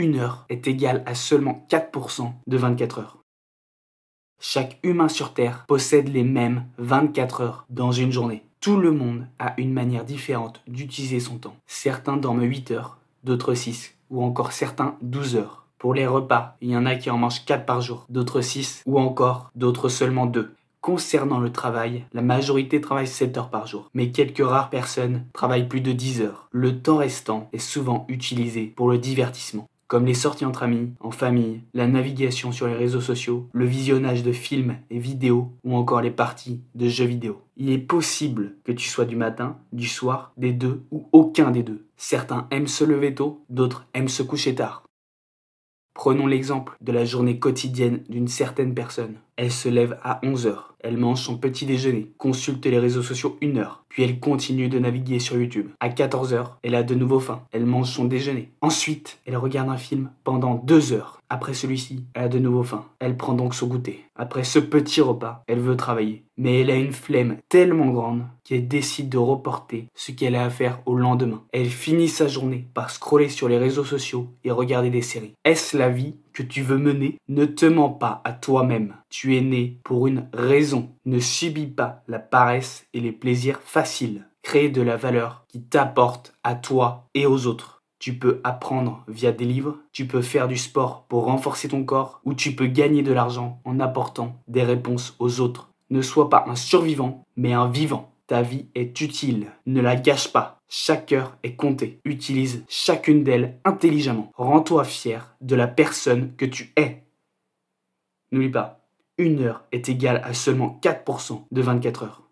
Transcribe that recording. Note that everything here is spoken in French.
une heure est égale à seulement 4% de 24 heures. Chaque humain sur Terre possède les mêmes 24 heures dans une journée. Tout le monde a une manière différente d'utiliser son temps. Certains dorment 8 heures, d'autres 6, ou encore certains 12 heures. Pour les repas, il y en a qui en mangent 4 par jour, d'autres 6, ou encore d'autres seulement 2. Concernant le travail, la majorité travaille 7 heures par jour, mais quelques rares personnes travaillent plus de 10 heures. Le temps restant est souvent utilisé pour le divertissement, comme les sorties entre amis, en famille, la navigation sur les réseaux sociaux, le visionnage de films et vidéos ou encore les parties de jeux vidéo. Il est possible que tu sois du matin, du soir, des deux ou aucun des deux. Certains aiment se lever tôt, d'autres aiment se coucher tard. Prenons l'exemple de la journée quotidienne d'une certaine personne. Elle se lève à 11 heures, elle mange son petit déjeuner, consulte les réseaux sociaux une heure, puis elle continue de naviguer sur YouTube. À 14 heures, elle a de nouveau faim, elle mange son déjeuner. Ensuite, elle regarde un film pendant 2 heures. Après celui-ci, elle a de nouveau faim. Elle prend donc son goûter. Après ce petit repas, elle veut travailler. Mais elle a une flemme tellement grande qu'elle décide de reporter ce qu'elle a à faire au lendemain. Elle finit sa journée par scroller sur les réseaux sociaux et regarder des séries. Est-ce la vie que tu veux mener Ne te mens pas à toi-même. Tu es né pour une raison. Ne subis pas la paresse et les plaisirs faciles. Crée de la valeur qui t'apporte à toi et aux autres. Tu peux apprendre via des livres, tu peux faire du sport pour renforcer ton corps, ou tu peux gagner de l'argent en apportant des réponses aux autres. Ne sois pas un survivant, mais un vivant. Ta vie est utile, ne la gâche pas. Chaque heure est comptée. Utilise chacune d'elles intelligemment. Rends-toi fier de la personne que tu es. N'oublie pas, une heure est égale à seulement 4% de 24 heures.